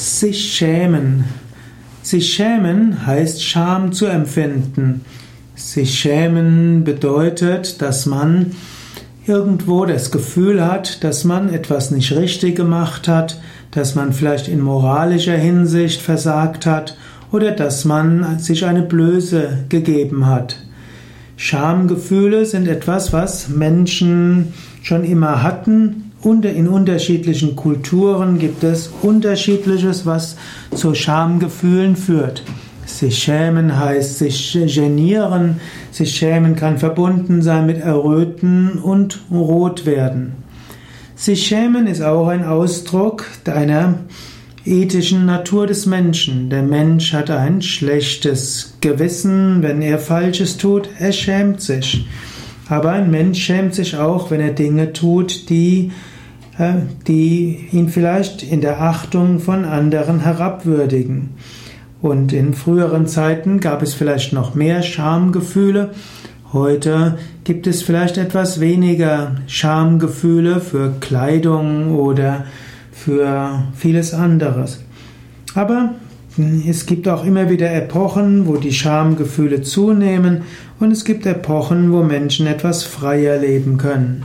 Sich schämen. Sich schämen heißt Scham zu empfinden. Sich schämen bedeutet, dass man irgendwo das Gefühl hat, dass man etwas nicht richtig gemacht hat, dass man vielleicht in moralischer Hinsicht versagt hat oder dass man sich eine Blöße gegeben hat. Schamgefühle sind etwas, was Menschen schon immer hatten in unterschiedlichen Kulturen gibt es unterschiedliches, was zu Schamgefühlen führt. Sich schämen heißt sich genieren. Sich schämen kann verbunden sein mit Erröten und rot werden. Sich schämen ist auch ein Ausdruck einer ethischen Natur des Menschen. Der Mensch hat ein schlechtes Gewissen, wenn er Falsches tut, er schämt sich. Aber ein Mensch schämt sich auch, wenn er Dinge tut, die die ihn vielleicht in der Achtung von anderen herabwürdigen. Und in früheren Zeiten gab es vielleicht noch mehr Schamgefühle. Heute gibt es vielleicht etwas weniger Schamgefühle für Kleidung oder für vieles anderes. Aber es gibt auch immer wieder Epochen, wo die Schamgefühle zunehmen und es gibt Epochen, wo Menschen etwas freier leben können.